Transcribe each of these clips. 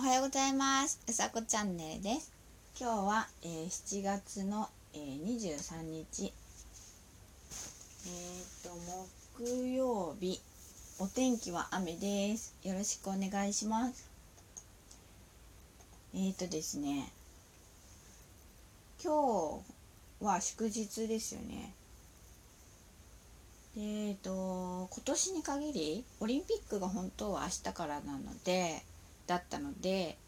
おはようございます。うさこチャンネルです。今日は、えー、7月の、えー、23日。えー、と木曜日。お天気は雨です。よろしくお願いします。えーとですね。今日は祝日ですよね。えーと今年に限りオリンピックが本当は明日からなのでだったので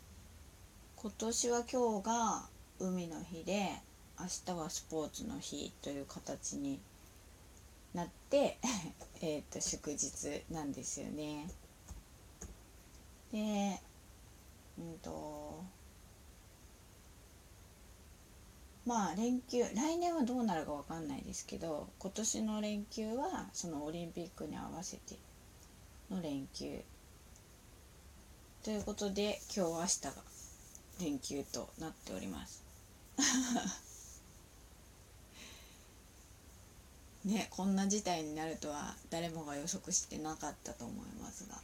今年は今日が海の日で明日はスポーツの日という形になって えと祝日なんですよね。でうんとまあ連休来年はどうなるか分かんないですけど今年の連休はそのオリンピックに合わせての連休ということで今日明日が連休となっております。ねこんな事態になるとは誰もが予測してなかったと思いますが。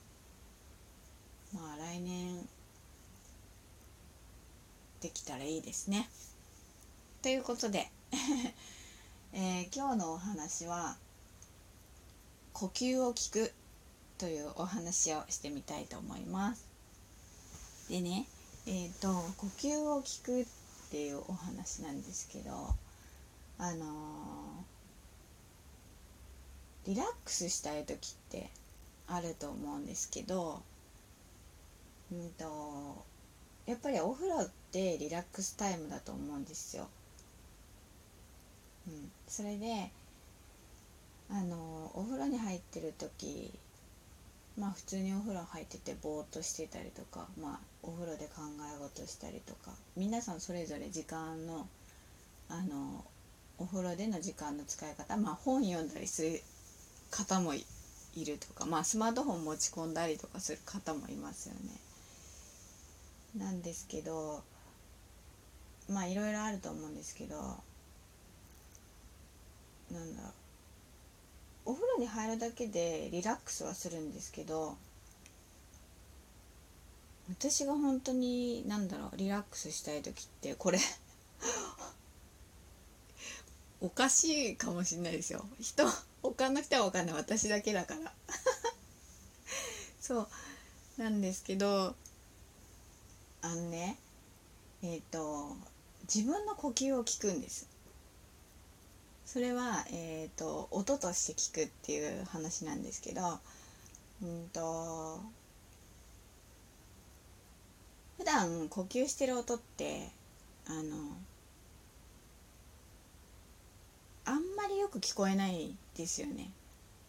まあ来年できたらいいですね。ということで えー、今日のお話は呼吸を聞くというお話をしてみたいと思います。でねえっ、ー、と呼吸を聞くっていうお話なんですけどあのー、リラックスしたい時ってあると思うんですけどうんとやっぱりお風呂ってリラックスタイムだと思うんですよ。うん、それであのお風呂に入ってる時まあ普通にお風呂入っててぼーっとしてたりとかまあお風呂で考え事したりとか皆さんそれぞれ時間のあのお風呂での時間の使い方まあ本読んだりする方もいるとかまあスマートフォン持ち込んだりとかする方もいますよね。なんですけどまあいろいろあると思うんですけどなんだろうお風呂に入るだけでリラックスはするんですけど私が本当に何だろうリラックスしたい時ってこれ おかしいかもしれないですよ。人他の人は分かんない。私だけだから。そう。なんですけどあのねえっ、ー、と自分の呼吸を聞くんです。それは、えーと、音として聞くっていう話なんですけどうんと普段呼吸してる音ってあのあんまりよく聞こえないですよね。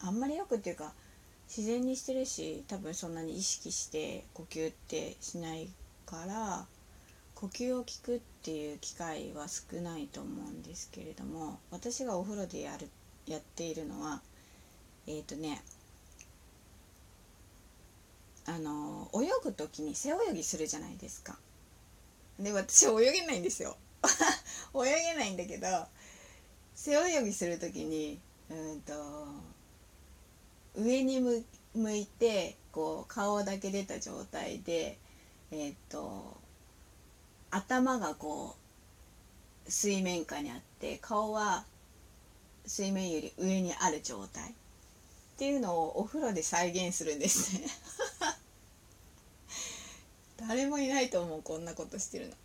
あんまりよくっていうか自然にしてるし多分そんなに意識して呼吸ってしないから呼吸を聞くっていう機会は少ないと思うんですけれども私がお風呂でやるやっているのはえっ、ー、とねあの泳ぐ時に背泳ぎするじゃないですか。で私泳げないんですよ。泳げないんだけど背泳ぎする時にうんと上に向いてこう顔だけ出た状態でえっ、ー、と頭がこう水面下にあって顔は水面より上にある状態っていうのをお風呂で再現するんですね 誰もいないと思うこんなことしてるの。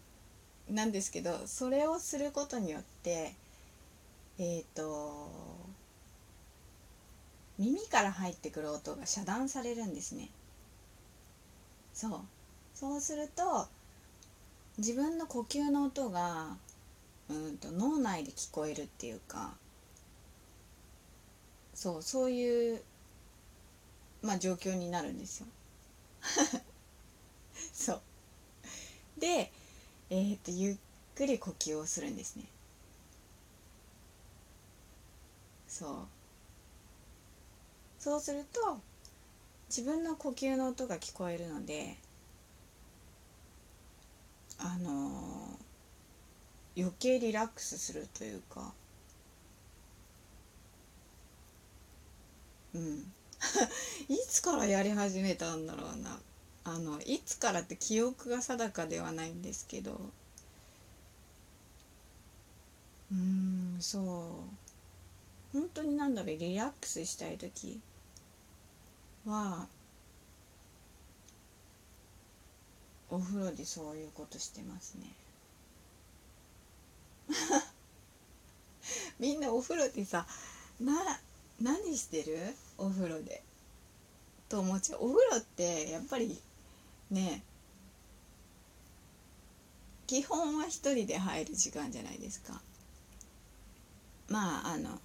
なんですけどそれをすることによってえっ、ー、と耳から入ってくる音が遮断されるんですね。そうそうすると自分の呼吸の音がうんと脳内で聞こえるっていうかそうそういうまあ状況になるんですよ。そうでえー、っとゆっくり呼吸をするんですね。そうそうすると自分の呼吸の音が聞こえるのであの、余計リラックスするというか。うん。いつからやり始めたんだろうな。あのいつからって記憶が定かではないんですけど。うんそう。本当になんだろうリラックスしたい時はお風呂でそういうことしてますね。みんなお風呂でさな何してる？お風呂で。と思っちゃう。お風呂ってやっぱりね基本は一人で入る時間じゃないですか。まああの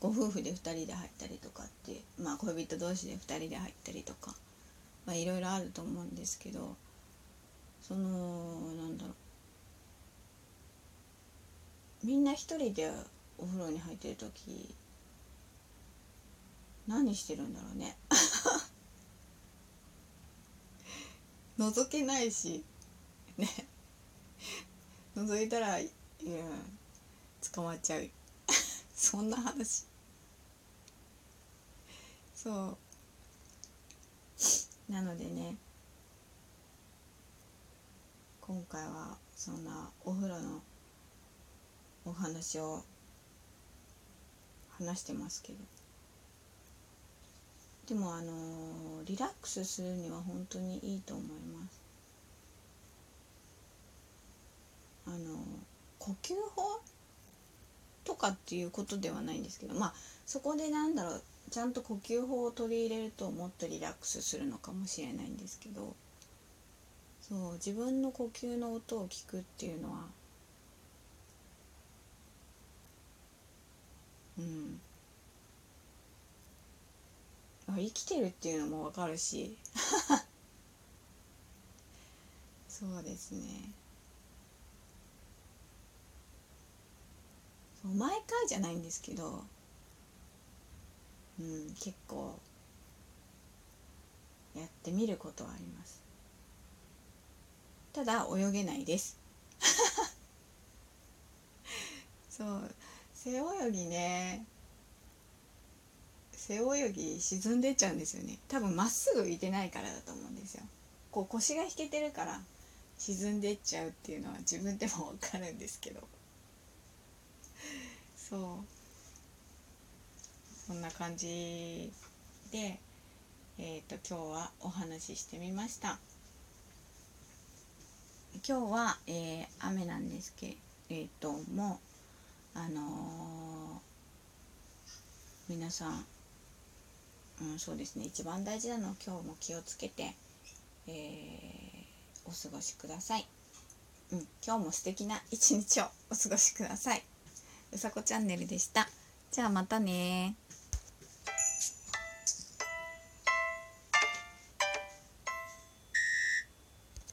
ご夫婦で2人で入ったりとかってまあ恋人同士で2人で入ったりとかまあいろいろあると思うんですけどそのなんだろう。みんな一人でお風呂に入ってる時何してるんだろうね。覗けないしね。覗いたらいや捕まっちゃう。そんな話。そう。なのでね今回はそんなお風呂のお話を話してますけど。でもあのリラックスするには本当にいいと思います。あの呼吸法とかっていうことではないんですけどまあそこでなんだろうちゃんと呼吸法を取り入れるともっとリラックスするのかもしれないんですけど。そう自分の呼吸の音を聞くっていうのはうん。生きてるっていうのもわかるし。そうですね。毎回じゃないんですけどうん結構やってみることはあります。ただ泳げないです。そう背泳ぎね背泳ぎ沈んでっちゃうんですよね。多分まっすぐ浮いてないからだと思うんですよ。こう腰が引けてるから沈んでっちゃうっていうのは自分でも分かるんですけど。そう。そんな感じでえっ、ー、と今日はお話ししてみました。今日は、えー、雨なんですけれどもあのー、皆さんうん、そうですね。一番大事なのは今日も気をつけて、えー、お過ごしください、うん、今日も素敵な一日をお過ごしください。うさこチャンネルでした。じゃあまたね